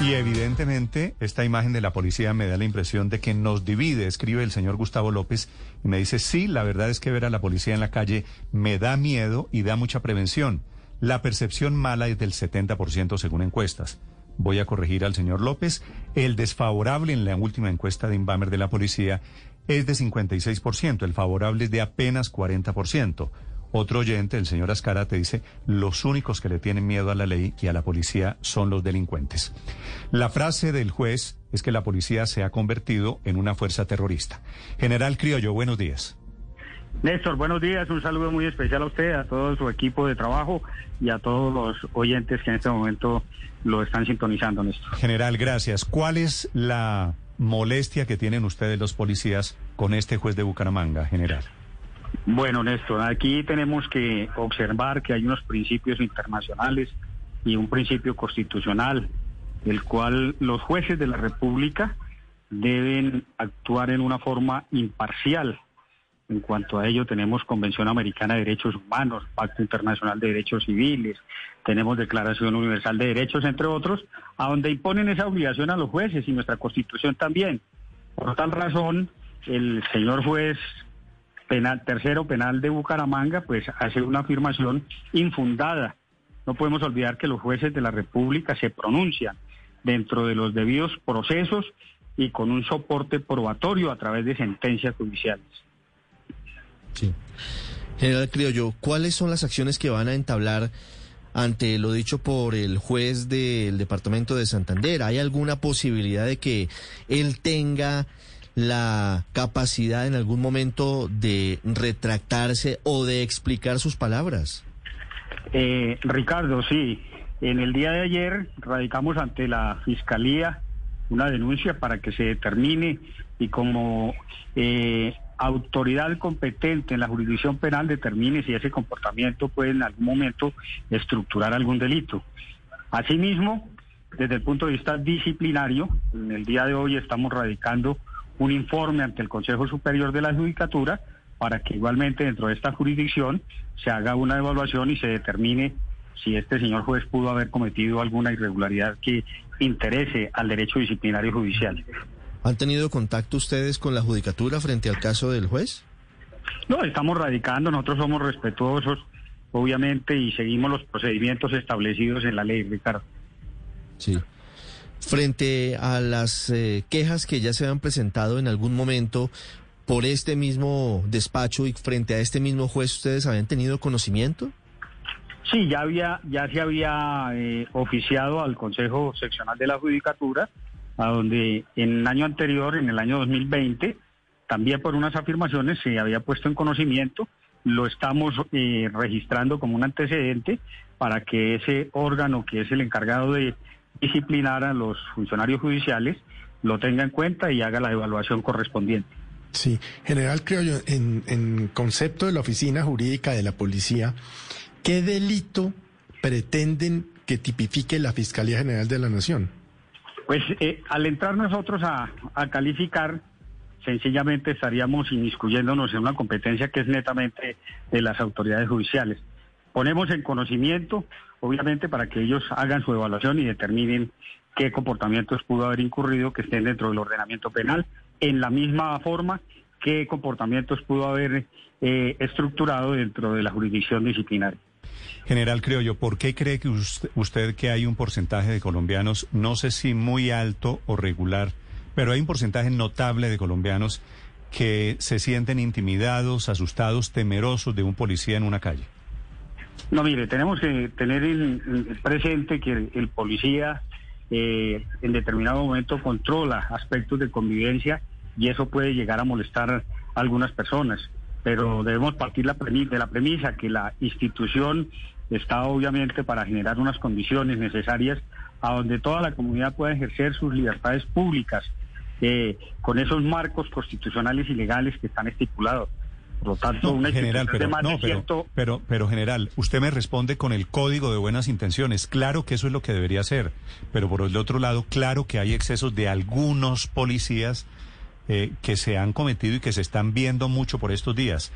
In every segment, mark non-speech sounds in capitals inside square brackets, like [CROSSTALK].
Y evidentemente esta imagen de la policía me da la impresión de que nos divide, escribe el señor Gustavo López y me dice, sí, la verdad es que ver a la policía en la calle me da miedo y da mucha prevención. La percepción mala es del 70% según encuestas. Voy a corregir al señor López. El desfavorable en la última encuesta de Inbamer de la policía es de 56%, el favorable es de apenas 40%. Otro oyente, el señor Ascara, te dice, los únicos que le tienen miedo a la ley y a la policía son los delincuentes. La frase del juez es que la policía se ha convertido en una fuerza terrorista. General Criollo, buenos días. Néstor, buenos días. Un saludo muy especial a usted, a todo su equipo de trabajo y a todos los oyentes que en este momento lo están sintonizando, Néstor. General, gracias. ¿Cuál es la molestia que tienen ustedes los policías con este juez de Bucaramanga, general? Bueno, Néstor, aquí tenemos que observar que hay unos principios internacionales y un principio constitucional, el cual los jueces de la República deben actuar en una forma imparcial. En cuanto a ello, tenemos Convención Americana de Derechos Humanos, Pacto Internacional de Derechos Civiles, tenemos Declaración Universal de Derechos, entre otros, a donde imponen esa obligación a los jueces y nuestra Constitución también. Por tal razón, el señor juez penal, tercero penal de Bucaramanga, pues hace una afirmación infundada. No podemos olvidar que los jueces de la República se pronuncian dentro de los debidos procesos y con un soporte probatorio a través de sentencias judiciales. Sí. General Criollo, ¿cuáles son las acciones que van a entablar ante lo dicho por el juez del departamento de Santander? ¿Hay alguna posibilidad de que él tenga la capacidad en algún momento de retractarse o de explicar sus palabras? Eh, Ricardo, sí. En el día de ayer radicamos ante la Fiscalía una denuncia para que se determine y como eh, autoridad competente en la jurisdicción penal determine si ese comportamiento puede en algún momento estructurar algún delito. Asimismo, desde el punto de vista disciplinario, en el día de hoy estamos radicando un informe ante el Consejo Superior de la Judicatura para que igualmente dentro de esta jurisdicción se haga una evaluación y se determine si este señor juez pudo haber cometido alguna irregularidad que interese al derecho disciplinario judicial. ¿Han tenido contacto ustedes con la judicatura frente al caso del juez? No, estamos radicando, nosotros somos respetuosos, obviamente, y seguimos los procedimientos establecidos en la ley, Ricardo. Sí. Frente a las eh, quejas que ya se han presentado en algún momento por este mismo despacho y frente a este mismo juez, ¿ustedes habían tenido conocimiento? Sí, ya había, ya se había eh, oficiado al Consejo Seccional de la Judicatura, a donde en el año anterior, en el año 2020, también por unas afirmaciones se había puesto en conocimiento, lo estamos eh, registrando como un antecedente para que ese órgano que es el encargado de disciplinar a los funcionarios judiciales lo tenga en cuenta y haga la evaluación correspondiente. Sí, general en, en concepto de la oficina jurídica de la policía, ¿qué delito pretenden que tipifique la Fiscalía General de la Nación? Pues eh, al entrar nosotros a, a, calificar, sencillamente estaríamos inmiscuyéndonos en una competencia que es netamente de las autoridades judiciales. Ponemos en conocimiento, obviamente, para que ellos hagan su evaluación y determinen qué comportamientos pudo haber incurrido que estén dentro del ordenamiento penal, en la misma forma qué comportamientos pudo haber eh, estructurado dentro de la jurisdicción disciplinaria. General Criollo, ¿por qué cree que usted que hay un porcentaje de colombianos, no sé si muy alto o regular, pero hay un porcentaje notable de colombianos que se sienten intimidados, asustados, temerosos de un policía en una calle? No, mire, tenemos que tener el, presente que el, policía eh, en determinado momento controla aspectos de convivencia y eso puede llegar a molestar a algunas personas pero debemos partir la de la premisa que la institución está obviamente para generar unas condiciones necesarias a donde toda la comunidad pueda ejercer sus libertades públicas eh, con esos marcos constitucionales y legales que están estipulados. Por lo tanto, No, una general, pero, de más no, de pero, ciento- pero, pero general, usted me responde con el código de buenas intenciones. Claro que eso es lo que debería ser, pero por el otro lado, claro que hay excesos de algunos policías eh, que se han cometido y que se están viendo mucho por estos días.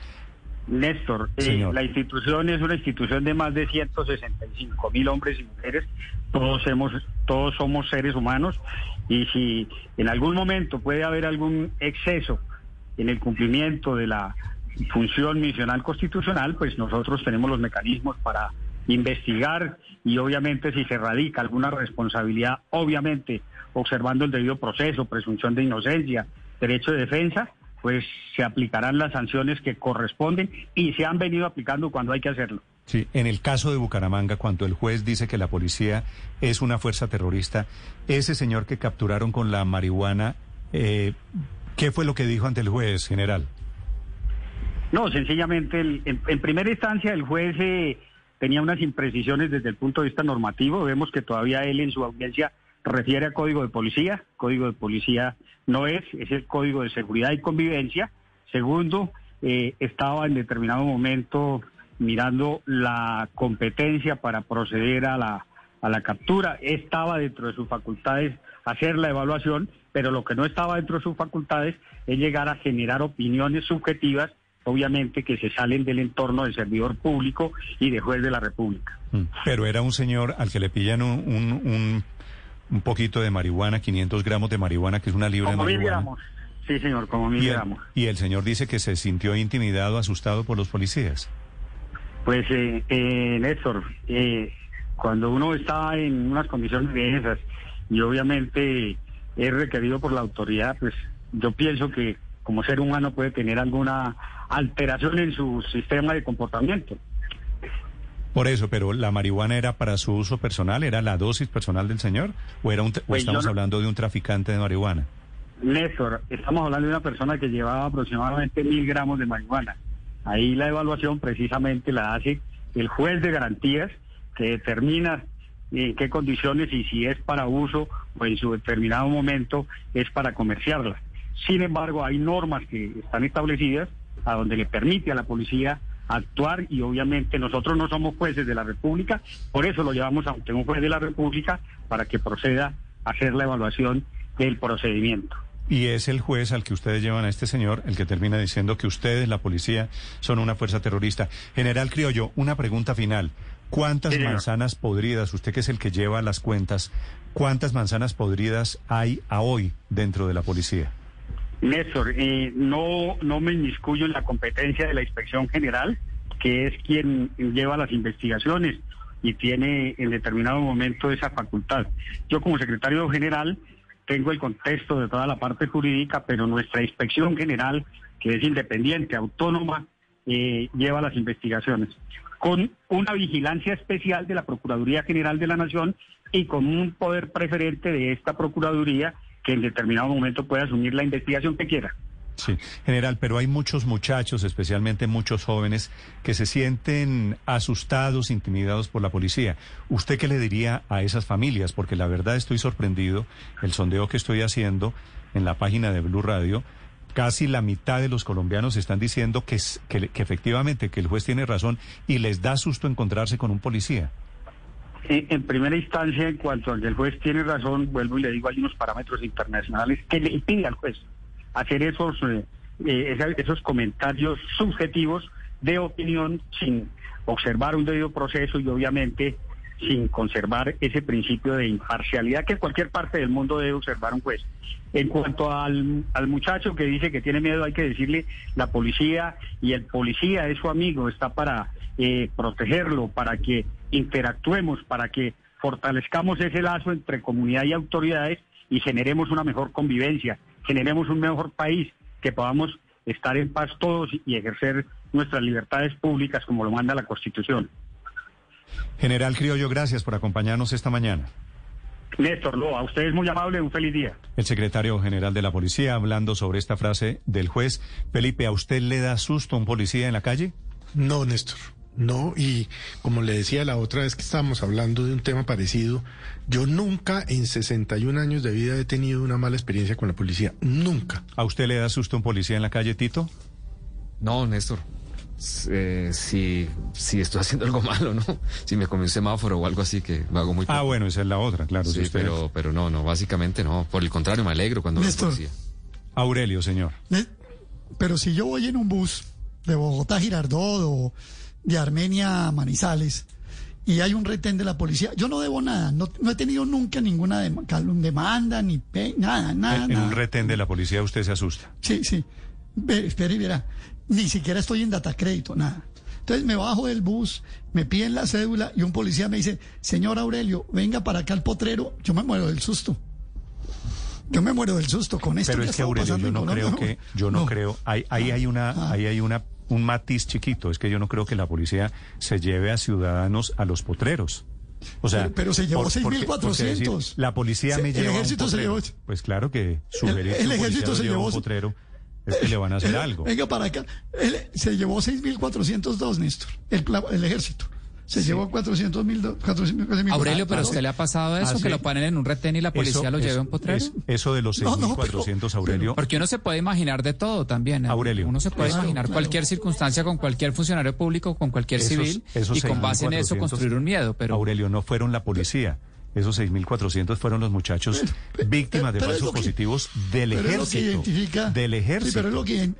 Néstor, eh, la institución es una institución de más de 165 mil hombres y mujeres. Todos hemos, todos somos seres humanos y si en algún momento puede haber algún exceso en el cumplimiento de la función misional constitucional, pues nosotros tenemos los mecanismos para investigar y obviamente si se radica alguna responsabilidad, obviamente observando el debido proceso, presunción de inocencia, derecho de defensa, pues se aplicarán las sanciones que corresponden y se han venido aplicando cuando hay que hacerlo. Sí, en el caso de Bucaramanga, cuando el juez dice que la policía es una fuerza terrorista, ese señor que capturaron con la marihuana, eh, ¿qué fue lo que dijo ante el juez, general? No, sencillamente, el- en, primera instancia el juez eh, tenía unas imprecisiones desde el punto de vista normativo. Vemos que todavía él en su audiencia refiere a código de policía. Código de policía no es, es el código de seguridad y convivencia. Segundo, eh, estaba en determinado momento mirando la competencia para proceder a la, a la captura. Estaba dentro de sus facultades hacer la evaluación, pero lo que no estaba dentro de sus facultades es llegar a generar opiniones subjetivas, obviamente que se salen del entorno del servidor público y de juez de la República. Mm. Pero era un señor al que le pillan un, un, un- un poquito de marihuana, 500 gramos de marihuana, que es una libra de Como mil marihuana. gramos. Sí, señor, como mil Y el, gramos. y el señor dice que se sintió intimidado, asustado por los policías. Pues, eh, eh, Néstor, eh, cuando uno está en unas condiciones de esas y obviamente es requerido por la autoridad, pues yo pienso que como ser humano puede tener alguna alteración en su sistema de comportamiento. Por eso, pero la marihuana era para su uso personal, era la dosis personal del señor, o era un, o Pues estamos no- hablando de un traficante de marihuana. Néstor, estamos hablando de una persona que llevaba aproximadamente mil gramos de marihuana. Ahí la evaluación precisamente la hace el juez de garantías que determina en qué condiciones y si es para uso o en su determinado momento es para comerciarla. Sin embargo, hay normas que están establecidas a donde le permite a la policía actuar y obviamente nosotros no somos jueces de la República, por eso lo llevamos ante un juez de la República para que proceda a hacer la evaluación del procedimiento. Y es el juez al que ustedes llevan a este señor el que termina diciendo que ustedes, la policía, son una fuerza terrorista. General Criollo, una pregunta final. ¿Cuántas Sí, manzanas podridas, usted que es el que lleva las cuentas, cuántas manzanas podridas hay a hoy dentro de la policía? Néstor, eh, no, no me inmiscuyo en la competencia de la Inspección General, que es quien lleva las investigaciones y tiene en determinado momento esa facultad. Yo como secretario general tengo el contexto de toda la parte jurídica, pero nuestra Inspección General, que es independiente, autónoma, eh, lleva las investigaciones con una vigilancia especial de la Procuraduría General de la Nación y con un poder preferente de esta Procuraduría que en determinado momento puede asumir la investigación que quiera. Sí, general, pero hay muchos muchachos, especialmente muchos jóvenes, que se sienten asustados, intimidados por la policía. ¿Usted qué le diría a esas familias? Porque la verdad estoy sorprendido, el sondeo que estoy haciendo en la página de Blue Radio, casi la mitad de los colombianos están diciendo que, que efectivamente que el juez tiene razón y les da susto encontrarse con un policía. En, en primera instancia, en cuanto a que el juez tiene razón, vuelvo y le digo, hay unos parámetros internacionales que le impiden al juez hacer esos, eh, eh, esos comentarios subjetivos de opinión sin observar un debido proceso y obviamente sin conservar ese principio de imparcialidad que en cualquier parte del mundo debe observar un juez. En cuanto al, al muchacho que dice que tiene miedo, hay que decirle, la policía y el policía es su amigo, está para eh, protegerlo, para que interactuemos, para que fortalezcamos ese lazo entre comunidad y autoridades y generemos una mejor convivencia, generemos un mejor país, que podamos estar en paz todos y ejercer nuestras libertades públicas como lo manda la Constitución. General Criollo, gracias por acompañarnos esta mañana. Néstor, no, a ustedes muy amable, un feliz día. El secretario general de la policía hablando sobre esta frase del juez. Felipe, ¿a usted le da susto un policía en la calle? No, Néstor. No, y como le decía la otra vez que estábamos hablando de un tema parecido, yo nunca en 61 años de vida he tenido una mala experiencia con la policía. Nunca. ¿A usted le da susto un policía en la calle, Tito? No, Néstor. Eh, si, si estoy haciendo algo [LAUGHS] malo, ¿no? Si me comí un semáforo o algo así que lo hago muy Ah, poco. bueno, esa es la otra, claro. si Sí, usted- pero, pero no, no, básicamente no. Por el contrario, me alegro cuando veo Néstor. policía. Aurelio, señor. Ne- Pero si yo voy en un bus de Bogotá a Girardot o de Armenia a Manizales y hay un retén de la policía, yo no debo nada, no, no he tenido nunca ninguna dem- demanda, ni pe- nada, nada. En, un retén de la policía usted se asusta. Sí, sí. Ve, espere y verá. Ni siquiera estoy en data crédito, nada. Entonces me bajo del bus, me piden la cédula y un policía me dice, señor Aurelio, venga para acá al potrero. Yo me muero del susto. Yo me muero del susto con esto. Pero que es que Aurelio, yo no creo que, yo no, creo, ahí, ahí hay una, Ah. ahí hay una, un matiz chiquito, es que yo no creo que la policía se lleve a ciudadanos a los potreros. O sea, Pero- pero se llevó por- porque- 6.400. porque decir, La policía Se- me el lleva a un ejército se llevó- Pues claro que sugerir El- el ejército se lleve a un llevó- potrero es que le van a hacer algo. Venga para acá. Él se llevó 6.402, Néstor. El, el ejército. Se llevó 400 mil. Aurelio, pero a usted le ha pasado eso, Ah, que sí. lo ponen en un retén y la policía Eso- lo lleva eso- a un potrero. es- eso de los No, no, 6.400, pero- Aurelio. Porque uno se puede imaginar de todo también. ¿eh? Aurelio. Uno se puede Claro, imaginar claro. cualquier circunstancia con cualquier funcionario público, con cualquier Esos- civil, esos y con base en eso 6.400, construir un miedo. Pero Aurelio, no fueron la policía. Esos 6.400 fueron los muchachos víctimas de pero es falsos que- positivos del pero es lo que ejército. identifica. Del Sí, ejército. pero es lo que.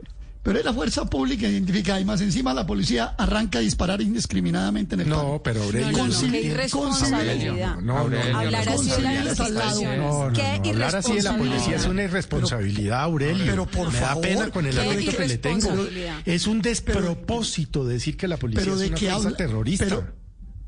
Pero es la fuerza pública identificada y más encima la policía arranca a disparar indiscriminadamente en el No, pero Aurelio. No, no, no, qué irresponsabilidad. No, no, Hablar no, así de la no, Qué no, hablar así de la policía es una irresponsabilidad. Aurelio. pero por Me da favor, pena con el afecto que le tengo. Es un despropósito decir que la policía Pero es de una fuerza terrorista.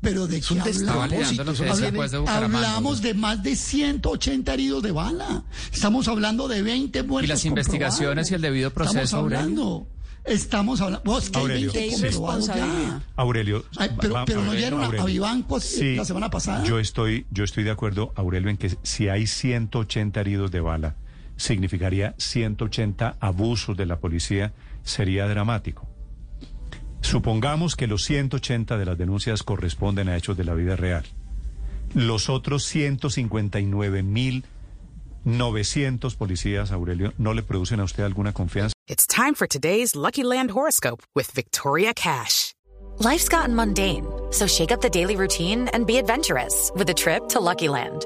Pero, de qué hablamos. De. Hablamos de más de 180 heridos de bala. Estamos hablando de 20 muertos. Y las investigaciones y el debido proceso, Estamos hablando. Estamos hablando. Vos, que hay Aurelio, 20 Qué comprobados ya. irresponsabilidad. Aurelio. Ay, pero- va- pero no Aurelio, dieron a- a Aurelio. Vivanco Sí, la semana pasada. Yo estoy, yo estoy de acuerdo, Aurelio, en que si hay 180 heridos de bala, significaría 180 abusos de la policía, sería dramático. Supongamos que los 180 de las denuncias corresponden a hechos de la vida real. Los otros 159.900 policías, Aurelio, ¿no le producen a usted alguna confianza? It's time for today's Lucky Land horoscope with Victoria Cash. Life's gotten mundane, so shake up the daily routine and be adventurous with a trip to Lucky Land.